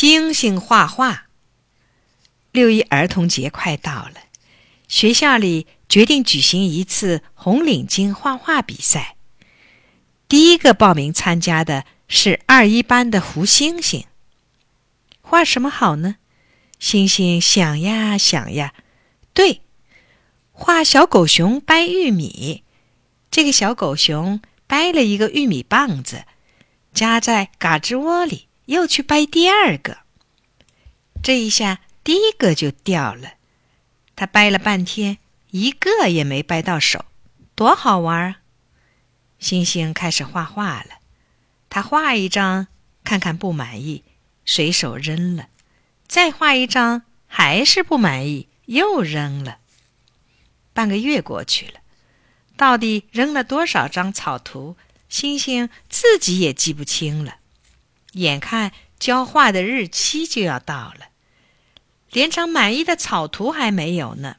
星星画画。六一儿童节快到了，学校里决定举行一次红领巾画画比赛。第一个报名参加的是二一班的胡星星。画什么好呢？星星想呀想呀，对，画小狗熊掰玉米。这个小狗熊掰了一个玉米棒子，夹在嘎吱窝里。又去掰第二个，这一下第一个就掉了。他掰了半天，一个也没掰到手，多好玩啊！星星开始画画了，他画一张，看看不满意，随手扔了；再画一张，还是不满意，又扔了。半个月过去了，到底扔了多少张草图，星星自己也记不清了。眼看交画的日期就要到了，连张满意的草图还没有呢。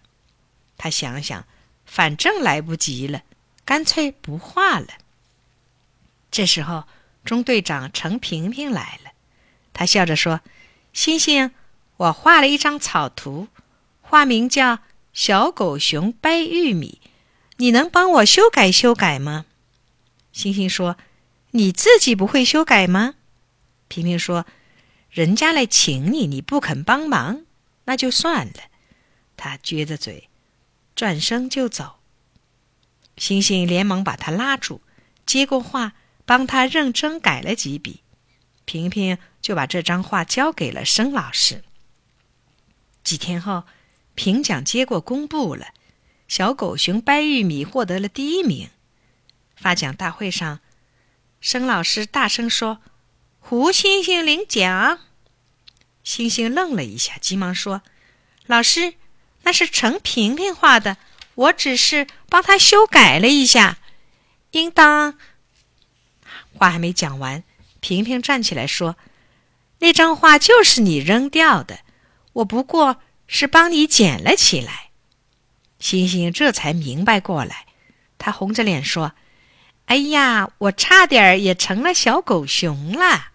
他想想，反正来不及了，干脆不画了。这时候，中队长程萍萍来了，他笑着说：“星星，我画了一张草图，画名叫《小狗熊掰玉米》，你能帮我修改修改吗？”星星说：“你自己不会修改吗？”平平说：“人家来请你，你不肯帮忙，那就算了。”他撅着嘴，转身就走。星星连忙把他拉住，接过画，帮他认真改了几笔。平平就把这张画交给了申老师。几天后，评奖结果公布了，小狗熊掰玉米获得了第一名。发奖大会上，申老师大声说。胡星星领奖，星星愣了一下，急忙说：“老师，那是陈萍萍画的，我只是帮她修改了一下。”应当话还没讲完，萍萍站起来说：“那张画就是你扔掉的，我不过是帮你捡了起来。”星星这才明白过来，他红着脸说：“哎呀，我差点也成了小狗熊了。”